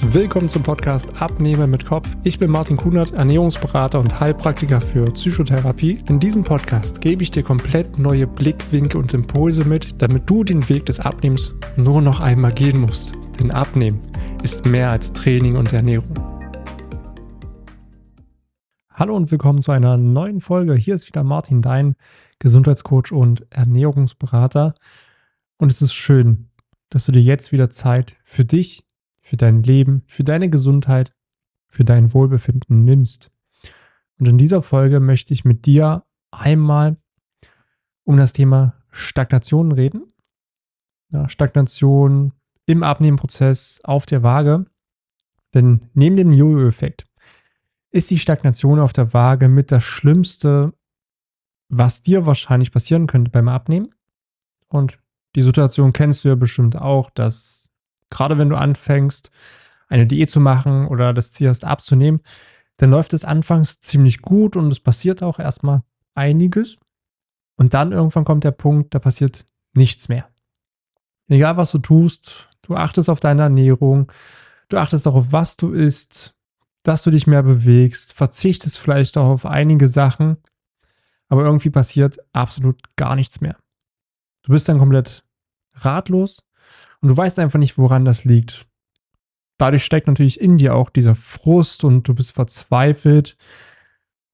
Willkommen zum Podcast Abnehmen mit Kopf. Ich bin Martin Kunert, Ernährungsberater und Heilpraktiker für Psychotherapie. In diesem Podcast gebe ich dir komplett neue Blickwinkel und Impulse mit, damit du den Weg des Abnehmens nur noch einmal gehen musst. Denn Abnehmen ist mehr als Training und Ernährung. Hallo und willkommen zu einer neuen Folge. Hier ist wieder Martin, dein Gesundheitscoach und Ernährungsberater. Und es ist schön, dass du dir jetzt wieder Zeit für dich für dein Leben, für deine Gesundheit, für dein Wohlbefinden nimmst. Und in dieser Folge möchte ich mit dir einmal um das Thema Stagnation reden. Ja, Stagnation im Abnehmenprozess auf der Waage. Denn neben dem Jojo-Effekt ist die Stagnation auf der Waage mit das Schlimmste, was dir wahrscheinlich passieren könnte beim Abnehmen. Und die Situation kennst du ja bestimmt auch, dass gerade wenn du anfängst, eine Diät zu machen oder das Ziel hast abzunehmen, dann läuft es anfangs ziemlich gut und es passiert auch erstmal einiges. Und dann irgendwann kommt der Punkt, da passiert nichts mehr. Egal was du tust, du achtest auf deine Ernährung, du achtest auch auf was du isst, dass du dich mehr bewegst, verzichtest vielleicht auch auf einige Sachen, aber irgendwie passiert absolut gar nichts mehr. Du bist dann komplett ratlos und du weißt einfach nicht, woran das liegt. Dadurch steckt natürlich in dir auch dieser Frust und du bist verzweifelt.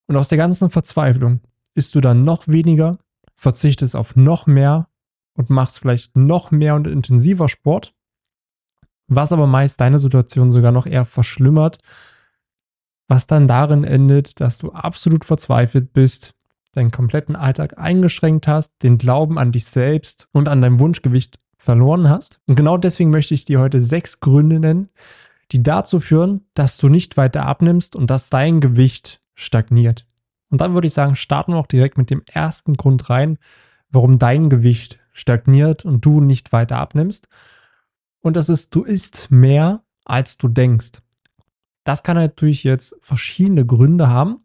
Und aus der ganzen Verzweiflung isst du dann noch weniger, verzichtest auf noch mehr und machst vielleicht noch mehr und intensiver Sport, was aber meist deine Situation sogar noch eher verschlimmert, was dann darin endet, dass du absolut verzweifelt bist, deinen kompletten Alltag eingeschränkt hast, den Glauben an dich selbst und an dein Wunschgewicht verloren hast. Und genau deswegen möchte ich dir heute sechs Gründe nennen, die dazu führen, dass du nicht weiter abnimmst und dass dein Gewicht stagniert. Und dann würde ich sagen, starten wir auch direkt mit dem ersten Grund rein, warum dein Gewicht stagniert und du nicht weiter abnimmst. Und das ist, du isst mehr, als du denkst. Das kann natürlich jetzt verschiedene Gründe haben.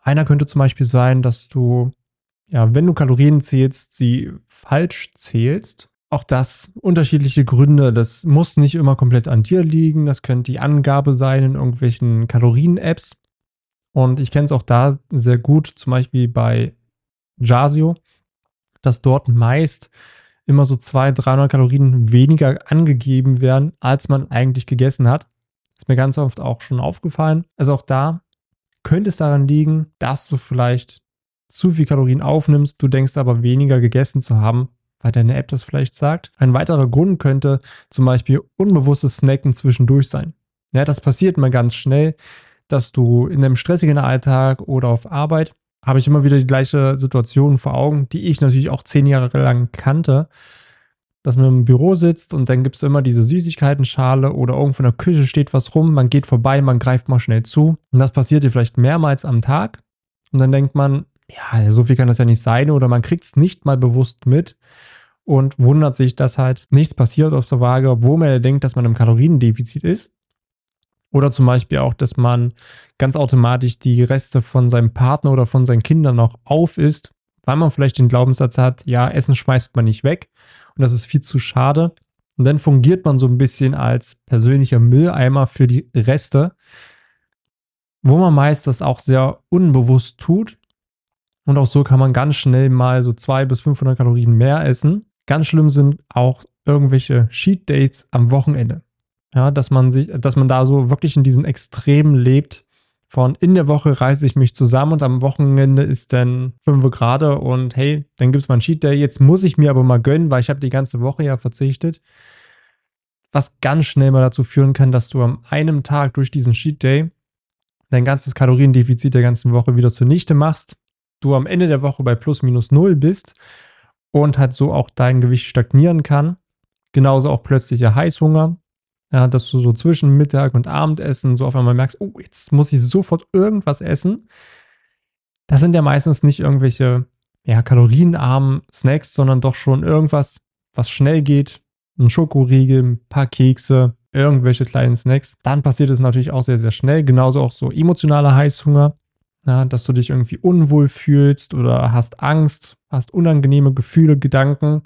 Einer könnte zum Beispiel sein, dass du, ja, wenn du Kalorien zählst, sie falsch zählst auch das unterschiedliche Gründe. Das muss nicht immer komplett an dir liegen. Das könnte die Angabe sein in irgendwelchen Kalorien-Apps. Und ich kenne es auch da sehr gut, zum Beispiel bei Jasio, dass dort meist immer so 200, 300 Kalorien weniger angegeben werden, als man eigentlich gegessen hat. Ist mir ganz oft auch schon aufgefallen. Also auch da könnte es daran liegen, dass du vielleicht zu viel Kalorien aufnimmst, du denkst aber weniger gegessen zu haben, weil deine App das vielleicht sagt. Ein weiterer Grund könnte zum Beispiel unbewusstes Snacken zwischendurch sein. Ja, das passiert mal ganz schnell, dass du in einem stressigen Alltag oder auf Arbeit habe ich immer wieder die gleiche Situation vor Augen, die ich natürlich auch zehn Jahre lang kannte, dass man im Büro sitzt und dann gibt es immer diese Süßigkeitenschale oder irgendwo in der Küche steht was rum, man geht vorbei, man greift mal schnell zu und das passiert dir vielleicht mehrmals am Tag und dann denkt man, ja, so viel kann das ja nicht sein oder man kriegt es nicht mal bewusst mit und wundert sich, dass halt nichts passiert auf der Waage, obwohl man ja denkt, dass man im Kaloriendefizit ist. Oder zum Beispiel auch, dass man ganz automatisch die Reste von seinem Partner oder von seinen Kindern noch auf isst, weil man vielleicht den Glaubenssatz hat, ja, Essen schmeißt man nicht weg und das ist viel zu schade. Und dann fungiert man so ein bisschen als persönlicher Mülleimer für die Reste, wo man meist das auch sehr unbewusst tut. Und auch so kann man ganz schnell mal so 200 bis 500 Kalorien mehr essen Ganz schlimm sind auch irgendwelche Cheat Dates am Wochenende. Ja, dass man sich, dass man da so wirklich in diesen Extremen lebt. Von in der Woche reiße ich mich zusammen und am Wochenende ist dann 5 Grad und hey, dann gibt es mal einen Cheat Day. Jetzt muss ich mir aber mal gönnen, weil ich habe die ganze Woche ja verzichtet. Was ganz schnell mal dazu führen kann, dass du am einem Tag durch diesen Cheat Day dein ganzes Kaloriendefizit der ganzen Woche wieder zunichte machst. Du am Ende der Woche bei plus minus null bist und halt so auch dein Gewicht stagnieren kann. Genauso auch plötzlicher Heißhunger, ja, dass du so zwischen Mittag und Abendessen so auf einmal merkst, oh, jetzt muss ich sofort irgendwas essen. Das sind ja meistens nicht irgendwelche ja, kalorienarmen Snacks, sondern doch schon irgendwas, was schnell geht. Ein Schokoriegel, ein paar Kekse, irgendwelche kleinen Snacks. Dann passiert es natürlich auch sehr, sehr schnell. Genauso auch so emotionaler Heißhunger ja, dass du dich irgendwie unwohl fühlst oder hast Angst, hast unangenehme Gefühle, Gedanken.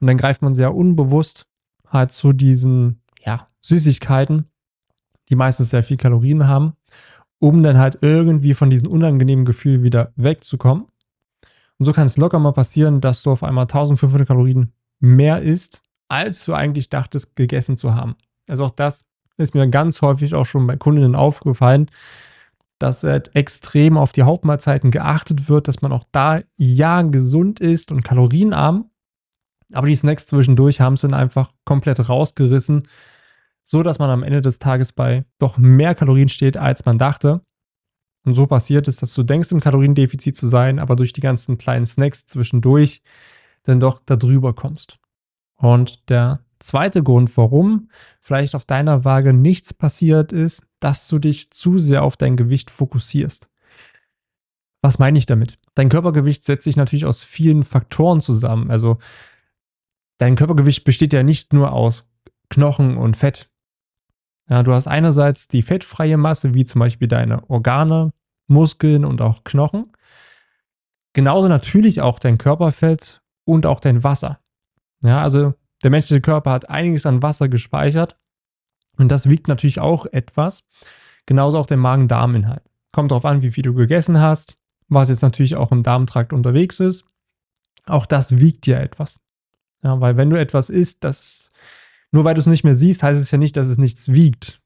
Und dann greift man sehr unbewusst halt zu diesen ja, Süßigkeiten, die meistens sehr viel Kalorien haben, um dann halt irgendwie von diesem unangenehmen Gefühl wieder wegzukommen. Und so kann es locker mal passieren, dass du auf einmal 1500 Kalorien mehr isst, als du eigentlich dachtest, gegessen zu haben. Also auch das ist mir ganz häufig auch schon bei Kundinnen aufgefallen, dass halt extrem auf die Hauptmahlzeiten geachtet wird, dass man auch da ja gesund ist und kalorienarm. Aber die Snacks zwischendurch haben es dann einfach komplett rausgerissen, so dass man am Ende des Tages bei doch mehr Kalorien steht, als man dachte. Und so passiert es, dass du denkst, im Kaloriendefizit zu sein, aber durch die ganzen kleinen Snacks zwischendurch dann doch darüber kommst. Und der zweite Grund, warum vielleicht auf deiner Waage nichts passiert ist, dass du dich zu sehr auf dein Gewicht fokussierst. Was meine ich damit? Dein Körpergewicht setzt sich natürlich aus vielen Faktoren zusammen. Also dein Körpergewicht besteht ja nicht nur aus Knochen und Fett. Ja, du hast einerseits die fettfreie Masse, wie zum Beispiel deine Organe, Muskeln und auch Knochen. Genauso natürlich auch dein Körperfett und auch dein Wasser. Ja, also der menschliche Körper hat einiges an Wasser gespeichert und das wiegt natürlich auch etwas. Genauso auch der Magen-Darm-Inhalt. Kommt darauf an, wie viel du gegessen hast, was jetzt natürlich auch im Darmtrakt unterwegs ist. Auch das wiegt ja etwas. Ja, weil wenn du etwas isst, das nur weil du es nicht mehr siehst, heißt es ja nicht, dass es nichts wiegt.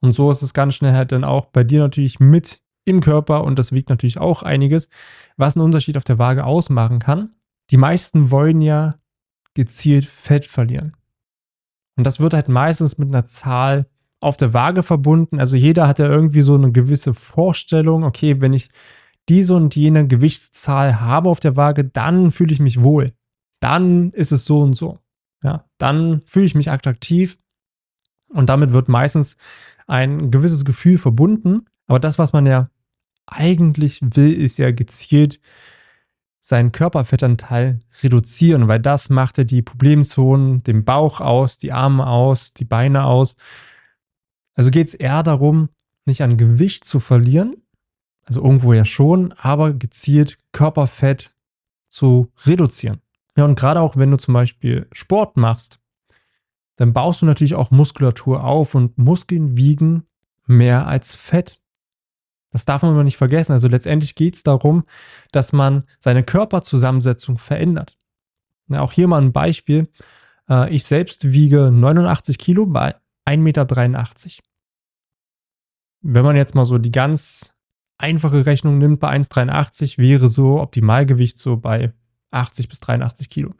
Und so ist es ganz schnell halt dann auch bei dir natürlich mit im Körper und das wiegt natürlich auch einiges, was einen Unterschied auf der Waage ausmachen kann. Die meisten wollen ja gezielt Fett verlieren. Und das wird halt meistens mit einer Zahl auf der Waage verbunden. Also jeder hat ja irgendwie so eine gewisse Vorstellung, okay, wenn ich diese und jene Gewichtszahl habe auf der Waage, dann fühle ich mich wohl. Dann ist es so und so ja, dann fühle ich mich attraktiv und damit wird meistens ein gewisses Gefühl verbunden. Aber das, was man ja eigentlich will, ist ja gezielt seinen Körperfettanteil reduzieren, weil das macht ja die Problemzonen, den Bauch aus, die Arme aus, die Beine aus. Also geht es eher darum, nicht an Gewicht zu verlieren, also irgendwo ja schon, aber gezielt Körperfett zu reduzieren. Ja, und gerade auch wenn du zum Beispiel Sport machst, dann baust du natürlich auch Muskulatur auf und Muskeln wiegen mehr als Fett. Das darf man aber nicht vergessen. Also letztendlich geht es darum, dass man seine Körperzusammensetzung verändert. Ja, auch hier mal ein Beispiel. Äh, ich selbst wiege 89 Kilo bei 1,83 Meter. Wenn man jetzt mal so die ganz einfache Rechnung nimmt, bei 1,83 wäre so Optimalgewicht so bei 80 bis 83 Kilo.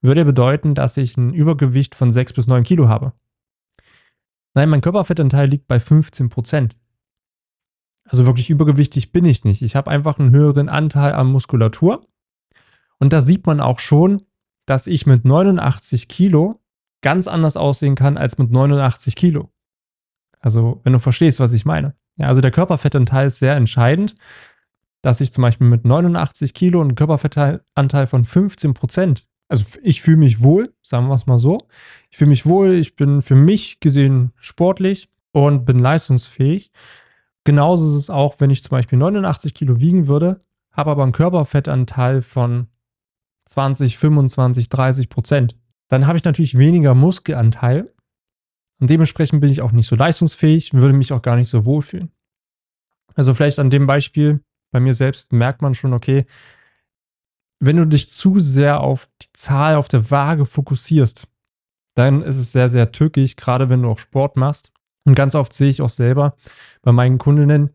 Würde bedeuten, dass ich ein Übergewicht von 6 bis 9 Kilo habe. Nein, mein Körperfettanteil liegt bei 15 Prozent. Also wirklich übergewichtig bin ich nicht. Ich habe einfach einen höheren Anteil an Muskulatur. Und da sieht man auch schon, dass ich mit 89 Kilo ganz anders aussehen kann als mit 89 Kilo. Also, wenn du verstehst, was ich meine. Ja, also der Körperfettanteil ist sehr entscheidend dass ich zum Beispiel mit 89 Kilo und Körperfettanteil von 15 Prozent, also ich fühle mich wohl, sagen wir es mal so. Ich fühle mich wohl, ich bin für mich gesehen sportlich und bin leistungsfähig. Genauso ist es auch, wenn ich zum Beispiel 89 Kilo wiegen würde, habe aber einen Körperfettanteil von 20, 25, 30 Prozent. Dann habe ich natürlich weniger Muskelanteil und dementsprechend bin ich auch nicht so leistungsfähig, würde mich auch gar nicht so wohlfühlen. Also vielleicht an dem Beispiel, bei mir selbst merkt man schon, okay, wenn du dich zu sehr auf die Zahl auf der Waage fokussierst, dann ist es sehr, sehr tückisch, gerade wenn du auch Sport machst. Und ganz oft sehe ich auch selber bei meinen Kundinnen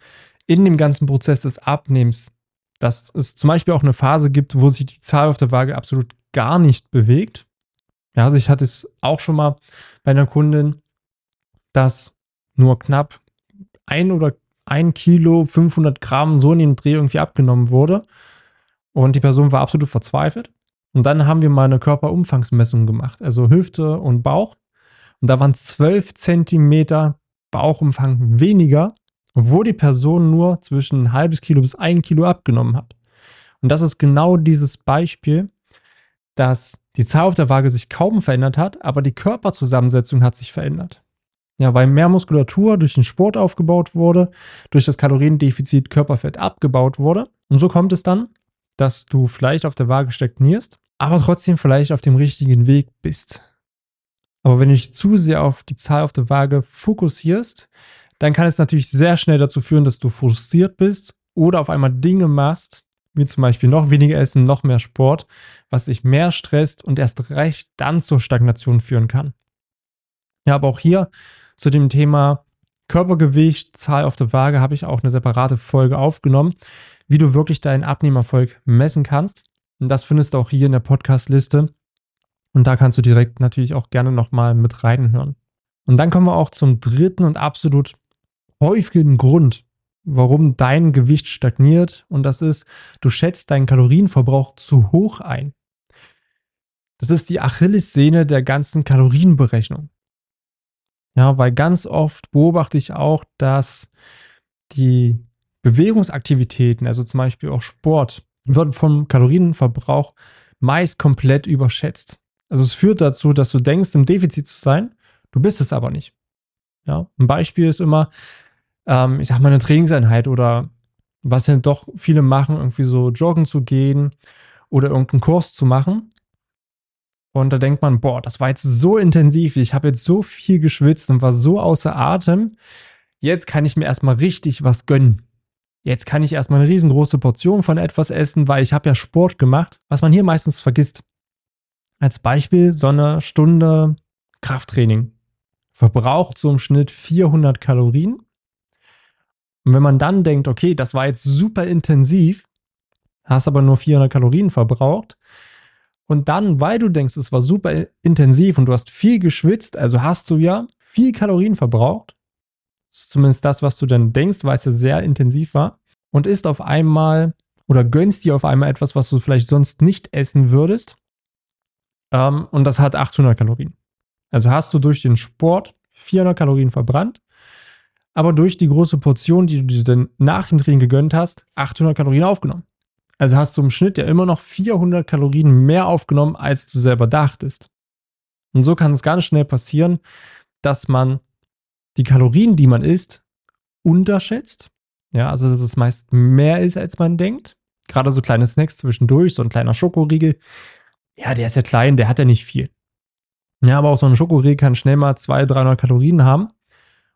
in dem ganzen Prozess des Abnehmens, dass es zum Beispiel auch eine Phase gibt, wo sich die Zahl auf der Waage absolut gar nicht bewegt. Ja, also ich hatte es auch schon mal bei einer Kundin, dass nur knapp ein oder ein Kilo, 500 Gramm so in den Dreh irgendwie abgenommen wurde. Und die Person war absolut verzweifelt. Und dann haben wir mal eine Körperumfangsmessung gemacht, also Hüfte und Bauch. Und da waren 12 Zentimeter Bauchumfang weniger, obwohl die Person nur zwischen ein halbes Kilo bis ein Kilo abgenommen hat. Und das ist genau dieses Beispiel, dass die Zahl auf der Waage sich kaum verändert hat, aber die Körperzusammensetzung hat sich verändert. Ja, weil mehr Muskulatur durch den Sport aufgebaut wurde, durch das Kaloriendefizit Körperfett abgebaut wurde. Und so kommt es dann, dass du vielleicht auf der Waage stagnierst, aber trotzdem vielleicht auf dem richtigen Weg bist. Aber wenn du dich zu sehr auf die Zahl auf der Waage fokussierst, dann kann es natürlich sehr schnell dazu führen, dass du frustriert bist oder auf einmal Dinge machst, wie zum Beispiel noch weniger Essen, noch mehr Sport, was dich mehr stresst und erst recht dann zur Stagnation führen kann. Ja, aber auch hier zu dem Thema Körpergewicht, Zahl auf der Waage habe ich auch eine separate Folge aufgenommen, wie du wirklich deinen Abnehmerfolg messen kannst. Und das findest du auch hier in der Podcast-Liste. Und da kannst du direkt natürlich auch gerne nochmal mit reinhören. Und dann kommen wir auch zum dritten und absolut häufigen Grund, warum dein Gewicht stagniert. Und das ist, du schätzt deinen Kalorienverbrauch zu hoch ein. Das ist die Achillessehne der ganzen Kalorienberechnung. Ja, weil ganz oft beobachte ich auch, dass die Bewegungsaktivitäten, also zum Beispiel auch Sport, wird vom Kalorienverbrauch meist komplett überschätzt. Also es führt dazu, dass du denkst, im Defizit zu sein, du bist es aber nicht. Ja, ein Beispiel ist immer, ähm, ich sag mal, eine Trainingseinheit oder was ja doch viele machen, irgendwie so joggen zu gehen oder irgendeinen Kurs zu machen. Und da denkt man, boah, das war jetzt so intensiv, ich habe jetzt so viel geschwitzt und war so außer Atem. Jetzt kann ich mir erstmal richtig was gönnen. Jetzt kann ich erstmal eine riesengroße Portion von etwas essen, weil ich habe ja Sport gemacht, was man hier meistens vergisst. Als Beispiel, so eine Stunde Krafttraining. Verbraucht so im Schnitt 400 Kalorien. Und wenn man dann denkt, okay, das war jetzt super intensiv, hast aber nur 400 Kalorien verbraucht, und dann, weil du denkst, es war super intensiv und du hast viel geschwitzt, also hast du ja viel Kalorien verbraucht, zumindest das, was du dann denkst, weil es ja sehr intensiv war, und isst auf einmal oder gönnst dir auf einmal etwas, was du vielleicht sonst nicht essen würdest, ähm, und das hat 800 Kalorien. Also hast du durch den Sport 400 Kalorien verbrannt, aber durch die große Portion, die du dir dann nach dem Training gegönnt hast, 800 Kalorien aufgenommen. Also hast du im Schnitt ja immer noch 400 Kalorien mehr aufgenommen, als du selber dachtest. Und so kann es ganz schnell passieren, dass man die Kalorien, die man isst, unterschätzt. Ja, also dass es meist mehr ist, als man denkt. Gerade so kleine Snacks zwischendurch, so ein kleiner Schokoriegel, ja, der ist ja klein, der hat ja nicht viel. Ja, aber auch so ein Schokoriegel kann schnell mal 200, 300 Kalorien haben.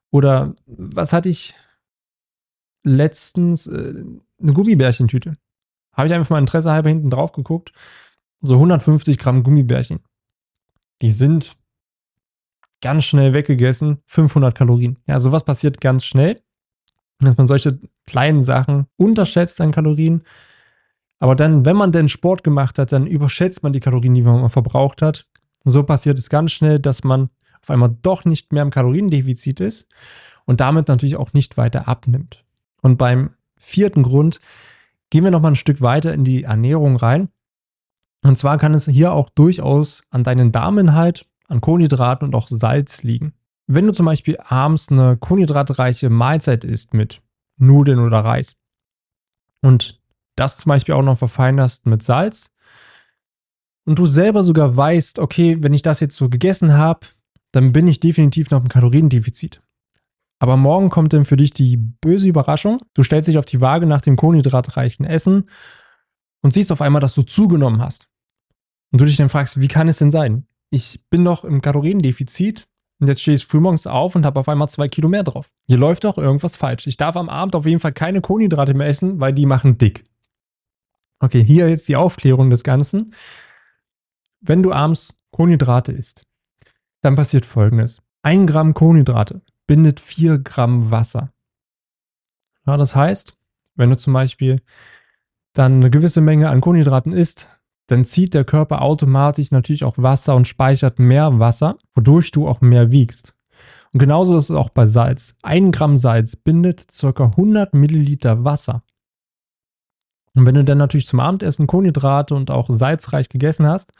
Oder was hatte ich letztens? Äh, eine Gummibärchentüte. Habe ich einfach mal Interesse halber hinten drauf geguckt. So 150 Gramm Gummibärchen. Die sind ganz schnell weggegessen. 500 Kalorien. Ja, sowas passiert ganz schnell. Dass man solche kleinen Sachen unterschätzt an Kalorien aber dann, wenn man denn Sport gemacht hat, dann überschätzt man die Kalorien, die man verbraucht hat. so passiert es ganz schnell, dass man auf einmal doch nicht mehr im Kaloriendefizit ist und damit natürlich auch nicht weiter abnimmt. Und beim vierten Grund gehen wir nochmal ein Stück weiter in die Ernährung rein. Und zwar kann es hier auch durchaus an deinen Darminhalt, an Kohlenhydraten und auch Salz liegen. Wenn du zum Beispiel abends eine kohlenhydratreiche Mahlzeit isst mit Nudeln oder Reis und das zum Beispiel auch noch verfeinerst mit Salz und du selber sogar weißt, okay, wenn ich das jetzt so gegessen habe, dann bin ich definitiv noch im Kaloriendefizit. Aber morgen kommt dann für dich die böse Überraschung. Du stellst dich auf die Waage nach dem kohlenhydratreichen Essen und siehst auf einmal, dass du zugenommen hast. Und du dich dann fragst, wie kann es denn sein? Ich bin doch im Kaloriendefizit und jetzt stehe ich frühmorgens auf und habe auf einmal zwei Kilo mehr drauf. Hier läuft doch irgendwas falsch. Ich darf am Abend auf jeden Fall keine Kohlenhydrate mehr essen, weil die machen dick. Okay, hier jetzt die Aufklärung des Ganzen. Wenn du abends Kohlenhydrate isst, dann passiert folgendes. Ein Gramm Kohlenhydrate bindet vier Gramm Wasser. Ja, das heißt, wenn du zum Beispiel dann eine gewisse Menge an Kohlenhydraten isst, dann zieht der Körper automatisch natürlich auch Wasser und speichert mehr Wasser, wodurch du auch mehr wiegst. Und genauso ist es auch bei Salz. Ein Gramm Salz bindet ca. 100 Milliliter Wasser. Und wenn du dann natürlich zum Abendessen Kohlenhydrate und auch salzreich gegessen hast,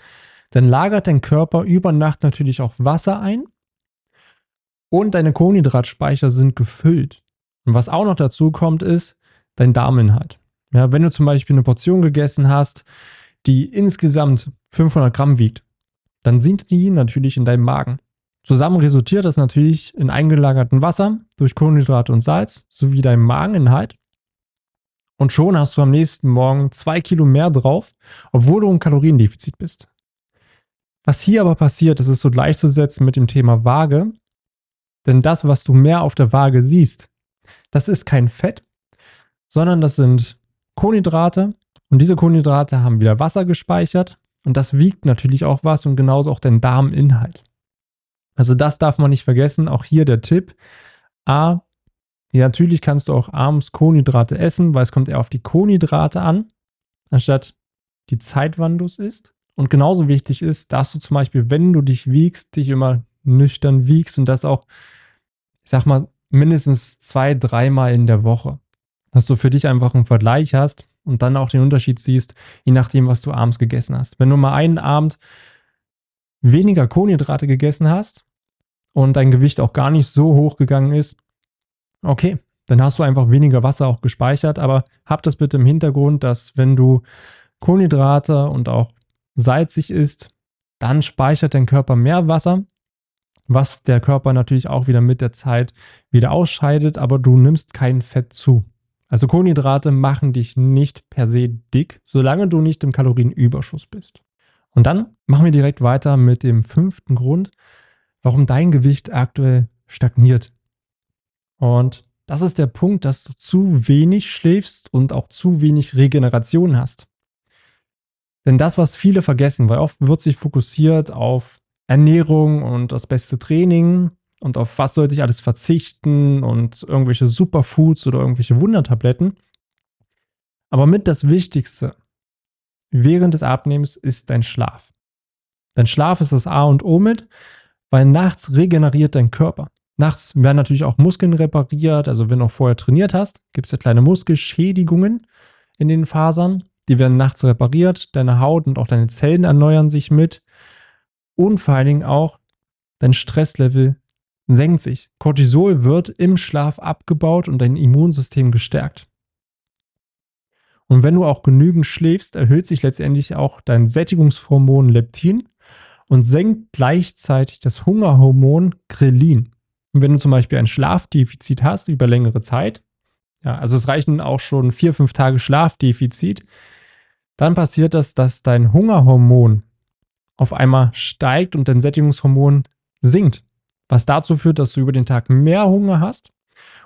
dann lagert dein Körper über Nacht natürlich auch Wasser ein und deine Kohlenhydratspeicher sind gefüllt. Und was auch noch dazu kommt, ist dein Darminhalt. Ja, wenn du zum Beispiel eine Portion gegessen hast, die insgesamt 500 Gramm wiegt, dann sind die natürlich in deinem Magen. Zusammen resultiert das natürlich in eingelagerten Wasser durch Kohlenhydrate und Salz sowie deinem Mageninhalt. Und schon hast du am nächsten Morgen zwei Kilo mehr drauf, obwohl du im Kaloriendefizit bist. Was hier aber passiert, das ist so gleichzusetzen mit dem Thema Waage. Denn das, was du mehr auf der Waage siehst, das ist kein Fett, sondern das sind Kohlenhydrate. Und diese Kohlenhydrate haben wieder Wasser gespeichert. Und das wiegt natürlich auch was und genauso auch den Darminhalt. Also das darf man nicht vergessen. Auch hier der Tipp. A, ja, natürlich kannst du auch abends Kohlenhydrate essen, weil es kommt eher auf die Kohlenhydrate an, anstatt die Zeit, wann du es isst. Und genauso wichtig ist, dass du zum Beispiel, wenn du dich wiegst, dich immer nüchtern wiegst und das auch, ich sag mal, mindestens zwei, dreimal in der Woche. Dass du für dich einfach einen Vergleich hast und dann auch den Unterschied siehst, je nachdem, was du abends gegessen hast. Wenn du mal einen Abend weniger Kohlenhydrate gegessen hast und dein Gewicht auch gar nicht so hoch gegangen ist, okay, dann hast du einfach weniger Wasser auch gespeichert, aber hab das bitte im Hintergrund, dass wenn du Kohlenhydrate und auch salzig isst, dann speichert dein Körper mehr Wasser, was der Körper natürlich auch wieder mit der Zeit wieder ausscheidet, aber du nimmst kein Fett zu. Also Kohlenhydrate machen dich nicht per se dick, solange du nicht im Kalorienüberschuss bist. Und dann machen wir direkt weiter mit dem fünften Grund, warum dein Gewicht aktuell stagniert. Und das ist der Punkt, dass du zu wenig schläfst und auch zu wenig Regeneration hast. Denn das, was viele vergessen, weil oft wird sich fokussiert auf Ernährung und das beste Training und auf was sollte ich alles verzichten und irgendwelche Superfoods oder irgendwelche Wundertabletten. Aber mit das Wichtigste während des Abnehmens ist dein Schlaf. Dein Schlaf ist das A und O mit, weil nachts regeneriert dein Körper. Nachts werden natürlich auch Muskeln repariert. Also wenn du auch vorher trainiert hast, gibt es ja kleine Muskelschädigungen in den Fasern. Die werden nachts repariert. Deine Haut und auch deine Zellen erneuern sich mit. Und vor allen Dingen auch dein Stresslevel senkt sich. Cortisol wird im Schlaf abgebaut und dein Immunsystem gestärkt. Und wenn du auch genügend schläfst, erhöht sich letztendlich auch dein Sättigungshormon Leptin und senkt gleichzeitig das Hungerhormon Grelin. Und wenn du zum Beispiel ein Schlafdefizit hast über längere Zeit, ja, also es reichen auch schon vier, fünf Tage Schlafdefizit, dann passiert das, dass dein Hungerhormon auf einmal steigt und dein Sättigungshormon sinkt, was dazu führt, dass du über den Tag mehr Hunger hast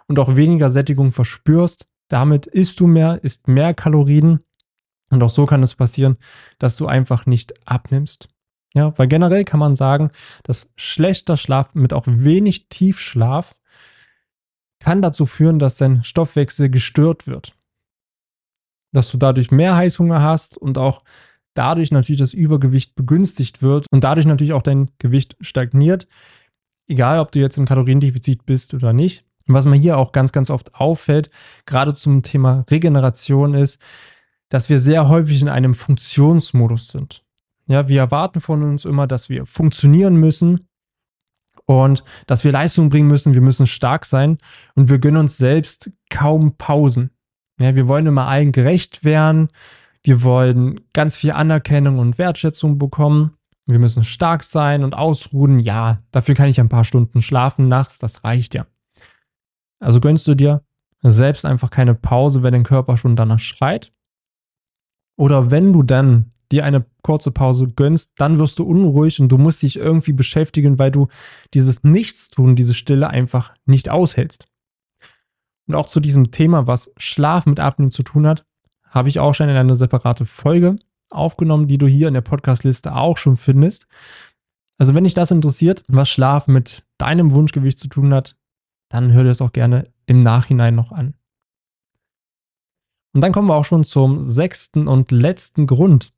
und auch weniger Sättigung verspürst. Damit isst du mehr, isst mehr Kalorien und auch so kann es passieren, dass du einfach nicht abnimmst. Ja, weil generell kann man sagen, dass schlechter Schlaf mit auch wenig Tiefschlaf kann dazu führen, dass dein Stoffwechsel gestört wird. Dass du dadurch mehr Heißhunger hast und auch dadurch natürlich das Übergewicht begünstigt wird und dadurch natürlich auch dein Gewicht stagniert. Egal, ob du jetzt im Kaloriendefizit bist oder nicht. Und was mir hier auch ganz, ganz oft auffällt, gerade zum Thema Regeneration ist, dass wir sehr häufig in einem Funktionsmodus sind. Ja, wir erwarten von uns immer, dass wir funktionieren müssen und dass wir Leistung bringen müssen. Wir müssen stark sein und wir gönnen uns selbst kaum Pausen. Ja, wir wollen immer allen gerecht werden. Wir wollen ganz viel Anerkennung und Wertschätzung bekommen. Wir müssen stark sein und ausruhen. Ja, dafür kann ich ein paar Stunden schlafen nachts. Das reicht ja. Also gönnst du dir selbst einfach keine Pause, wenn dein Körper schon danach schreit. Oder wenn du dann dir eine kurze Pause gönnst, dann wirst du unruhig und du musst dich irgendwie beschäftigen, weil du dieses Nichtstun, diese Stille einfach nicht aushältst. Und auch zu diesem Thema, was Schlaf mit Abnehmen zu tun hat, habe ich auch schon in eine separate Folge aufgenommen, die du hier in der Podcastliste auch schon findest. Also wenn dich das interessiert, was Schlaf mit deinem Wunschgewicht zu tun hat, dann hör dir das auch gerne im Nachhinein noch an. Und dann kommen wir auch schon zum sechsten und letzten Grund,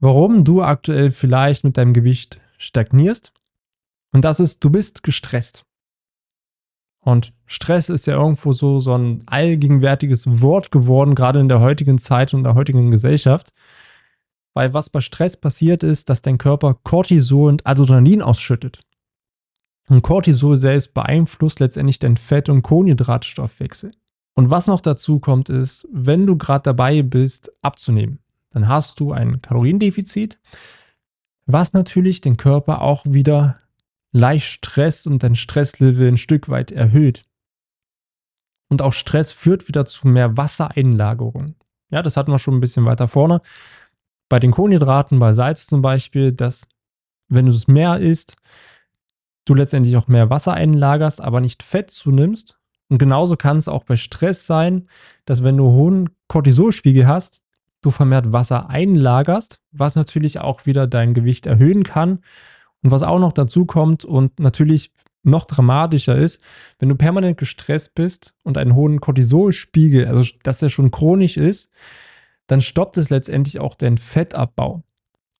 warum du aktuell vielleicht mit deinem Gewicht stagnierst. Und das ist, du bist gestresst. Und Stress ist ja irgendwo so, so ein allgegenwärtiges Wort geworden, gerade in der heutigen Zeit und der heutigen Gesellschaft. Weil was bei Stress passiert ist, dass dein Körper Cortisol und Adrenalin ausschüttet. Und Cortisol selbst beeinflusst letztendlich den Fett- und Kohlenhydratstoffwechsel. Und was noch dazu kommt, ist, wenn du gerade dabei bist, abzunehmen, dann hast du ein Kaloriendefizit, was natürlich den Körper auch wieder leicht Stress und dein Stresslevel ein Stück weit erhöht. Und auch Stress führt wieder zu mehr Wassereinlagerung. Ja, das hatten wir schon ein bisschen weiter vorne. Bei den Kohlenhydraten, bei Salz zum Beispiel, dass wenn du es mehr isst, du letztendlich auch mehr Wasser einlagerst, aber nicht Fett zunimmst. Und genauso kann es auch bei Stress sein, dass wenn du hohen Cortisolspiegel hast, du vermehrt Wasser einlagerst, was natürlich auch wieder dein Gewicht erhöhen kann. Und was auch noch dazu kommt und natürlich noch dramatischer ist, wenn du permanent gestresst bist und einen hohen Cortisolspiegel, also dass der schon chronisch ist, dann stoppt es letztendlich auch den Fettabbau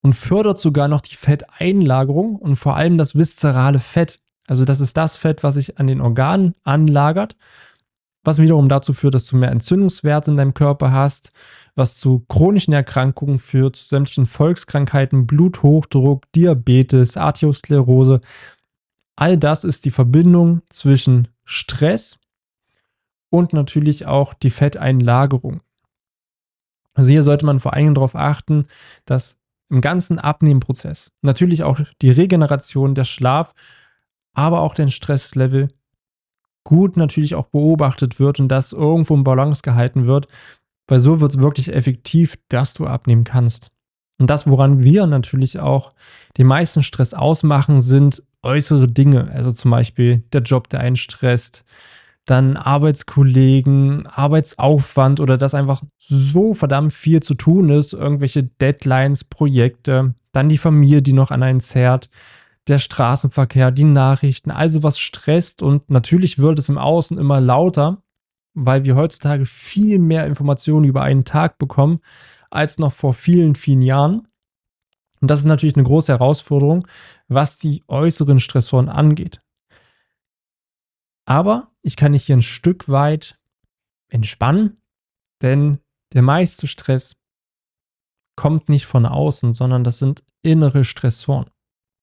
und fördert sogar noch die Fetteinlagerung und vor allem das viszerale Fett. Also das ist das Fett, was sich an den Organen anlagert, was wiederum dazu führt, dass du mehr Entzündungswerte in deinem Körper hast, was zu chronischen Erkrankungen führt, zu sämtlichen Volkskrankheiten, Bluthochdruck, Diabetes, Arteriosklerose. All das ist die Verbindung zwischen Stress und natürlich auch die Fetteinlagerung. Also hier sollte man vor allem darauf achten, dass im ganzen Abnehmprozess natürlich auch die Regeneration, der Schlaf, aber auch den Stresslevel gut natürlich auch beobachtet wird und das irgendwo im Balance gehalten wird, weil so wird es wirklich effektiv, dass du abnehmen kannst. Und das, woran wir natürlich auch den meisten Stress ausmachen, sind äußere Dinge. Also zum Beispiel der Job, der einen stresst, dann Arbeitskollegen, Arbeitsaufwand oder dass einfach so verdammt viel zu tun ist, irgendwelche Deadlines, Projekte, dann die Familie, die noch an einen zerrt, der Straßenverkehr, die Nachrichten, also was stresst und natürlich wird es im Außen immer lauter weil wir heutzutage viel mehr Informationen über einen Tag bekommen als noch vor vielen, vielen Jahren. Und das ist natürlich eine große Herausforderung, was die äußeren Stressoren angeht. Aber ich kann mich hier ein Stück weit entspannen, denn der meiste Stress kommt nicht von außen, sondern das sind innere Stressoren.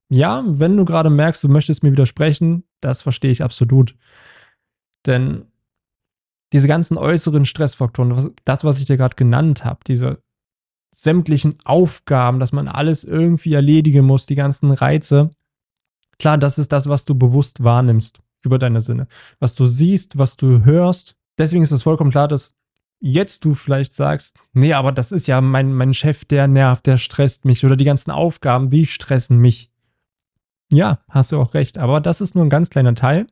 Ja, wenn du gerade merkst, du möchtest mir widersprechen, das verstehe ich absolut. Denn diese ganzen äußeren Stressfaktoren, das, was ich dir gerade genannt habe, diese sämtlichen Aufgaben, dass man alles irgendwie erledigen muss, die ganzen Reize, klar, das ist das, was du bewusst wahrnimmst über deine Sinne. Was du siehst, was du hörst. Deswegen ist es vollkommen klar, dass jetzt du vielleicht sagst, nee, aber das ist ja mein, mein Chef, der nervt, der stresst mich oder die ganzen Aufgaben, die stressen mich. Ja, hast du auch recht, aber das ist nur ein ganz kleiner Teil.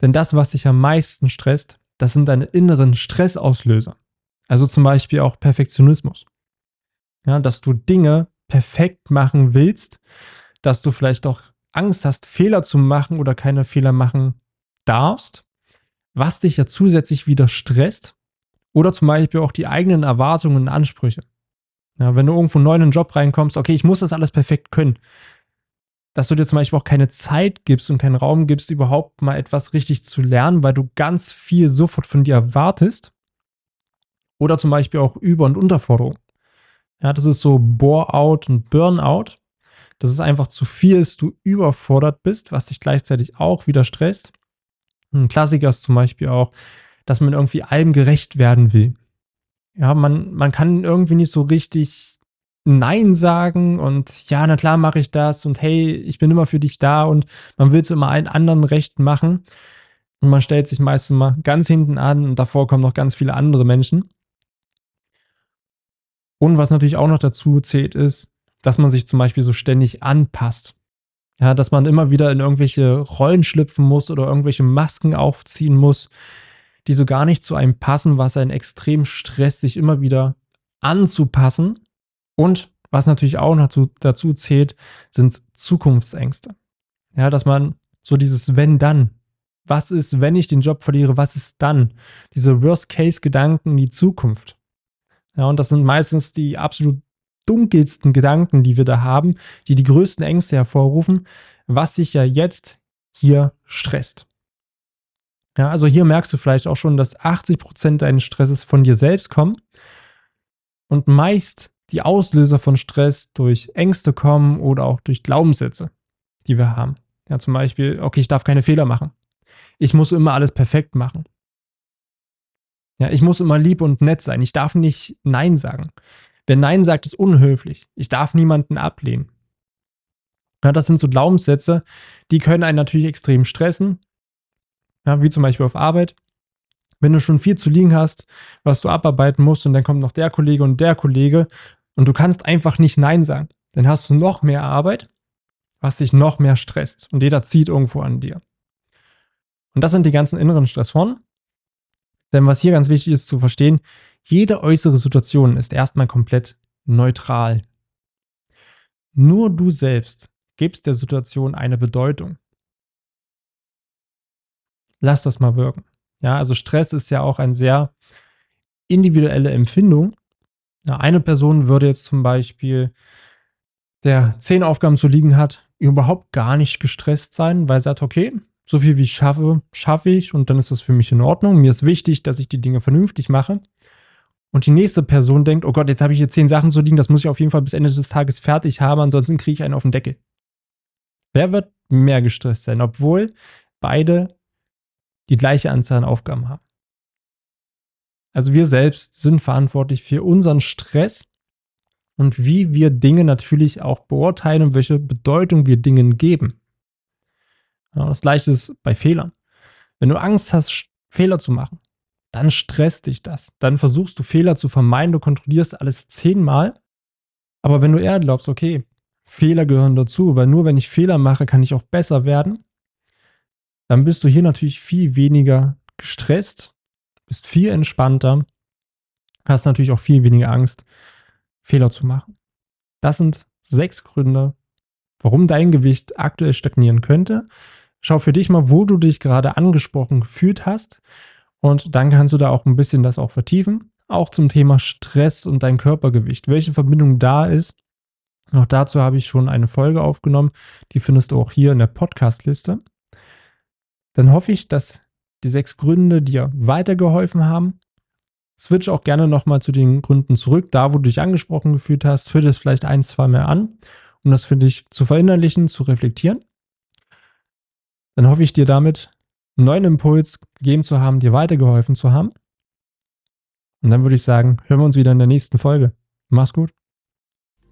Denn das, was dich am meisten stresst, das sind deine inneren Stressauslöser. Also zum Beispiel auch Perfektionismus. Ja, dass du Dinge perfekt machen willst, dass du vielleicht auch Angst hast, Fehler zu machen oder keine Fehler machen darfst, was dich ja zusätzlich wieder stresst. Oder zum Beispiel auch die eigenen Erwartungen und Ansprüche. Ja, wenn du irgendwo neu in einen Job reinkommst, okay, ich muss das alles perfekt können dass du dir zum Beispiel auch keine Zeit gibst und keinen Raum gibst, überhaupt mal etwas richtig zu lernen, weil du ganz viel sofort von dir erwartest. Oder zum Beispiel auch Über- und Unterforderung. Ja, das ist so Bore-out und Burnout. Das ist einfach zu viel ist, du überfordert bist, was dich gleichzeitig auch wieder stresst. Ein Klassiker ist zum Beispiel auch, dass man irgendwie allem gerecht werden will. Ja, man, man kann irgendwie nicht so richtig Nein sagen und ja, na klar mache ich das und hey, ich bin immer für dich da und man will es immer allen anderen recht machen. Und man stellt sich meistens mal ganz hinten an und davor kommen noch ganz viele andere Menschen. Und was natürlich auch noch dazu zählt, ist, dass man sich zum Beispiel so ständig anpasst. Ja, dass man immer wieder in irgendwelche Rollen schlüpfen muss oder irgendwelche Masken aufziehen muss, die so gar nicht zu einem passen, was einen extrem stresst, sich immer wieder anzupassen und was natürlich auch dazu, dazu zählt, sind Zukunftsängste. Ja, dass man so dieses Wenn dann. Was ist, wenn ich den Job verliere? Was ist dann? Diese Worst-Case-Gedanken in die Zukunft. Ja, und das sind meistens die absolut dunkelsten Gedanken, die wir da haben, die die größten Ängste hervorrufen, was sich ja jetzt hier stresst. Ja, also hier merkst du vielleicht auch schon, dass 80 Prozent deines Stresses von dir selbst kommen. Und meist die Auslöser von Stress durch Ängste kommen oder auch durch Glaubenssätze, die wir haben. Ja, zum Beispiel, okay, ich darf keine Fehler machen. Ich muss immer alles perfekt machen. Ja, ich muss immer lieb und nett sein. Ich darf nicht Nein sagen. Wer Nein sagt, ist unhöflich. Ich darf niemanden ablehnen. Ja, das sind so Glaubenssätze, die können einen natürlich extrem stressen. Ja, wie zum Beispiel auf Arbeit. Wenn du schon viel zu liegen hast, was du abarbeiten musst, und dann kommt noch der Kollege und der Kollege und du kannst einfach nicht Nein sagen. dann hast du noch mehr Arbeit, was dich noch mehr stresst und jeder zieht irgendwo an dir. Und das sind die ganzen inneren Stressoren. Denn was hier ganz wichtig ist zu verstehen, jede äußere Situation ist erstmal komplett neutral. Nur du selbst gibst der Situation eine Bedeutung. Lass das mal wirken. Ja, also Stress ist ja auch eine sehr individuelle Empfindung. Eine Person würde jetzt zum Beispiel, der zehn Aufgaben zu liegen hat, überhaupt gar nicht gestresst sein, weil sie sagt, okay, so viel wie ich schaffe, schaffe ich und dann ist das für mich in Ordnung. Mir ist wichtig, dass ich die Dinge vernünftig mache. Und die nächste Person denkt, oh Gott, jetzt habe ich hier zehn Sachen zu liegen, das muss ich auf jeden Fall bis Ende des Tages fertig haben, ansonsten kriege ich einen auf den Deckel. Wer wird mehr gestresst sein, obwohl beide die gleiche Anzahl an Aufgaben haben? Also wir selbst sind verantwortlich für unseren Stress und wie wir Dinge natürlich auch beurteilen und welche Bedeutung wir Dingen geben. Ja, das gleiche ist bei Fehlern. Wenn du Angst hast, Fehler zu machen, dann stresst dich das. Dann versuchst du Fehler zu vermeiden, du kontrollierst alles zehnmal. Aber wenn du eher glaubst, okay, Fehler gehören dazu, weil nur wenn ich Fehler mache, kann ich auch besser werden, dann bist du hier natürlich viel weniger gestresst, bist viel entspannter, hast natürlich auch viel weniger Angst, Fehler zu machen. Das sind sechs Gründe, warum dein Gewicht aktuell stagnieren könnte. Schau für dich mal, wo du dich gerade angesprochen gefühlt hast und dann kannst du da auch ein bisschen das auch vertiefen. Auch zum Thema Stress und dein Körpergewicht. Welche Verbindung da ist. Auch dazu habe ich schon eine Folge aufgenommen. Die findest du auch hier in der Podcast-Liste. Dann hoffe ich, dass die sechs Gründe dir weitergeholfen haben. Switch auch gerne nochmal zu den Gründen zurück, da wo du dich angesprochen gefühlt hast. Hör das vielleicht ein, zwei mehr an, um das für dich zu verinnerlichen, zu reflektieren. Dann hoffe ich dir damit einen neuen Impuls gegeben zu haben, dir weitergeholfen zu haben. Und dann würde ich sagen, hören wir uns wieder in der nächsten Folge. Mach's gut.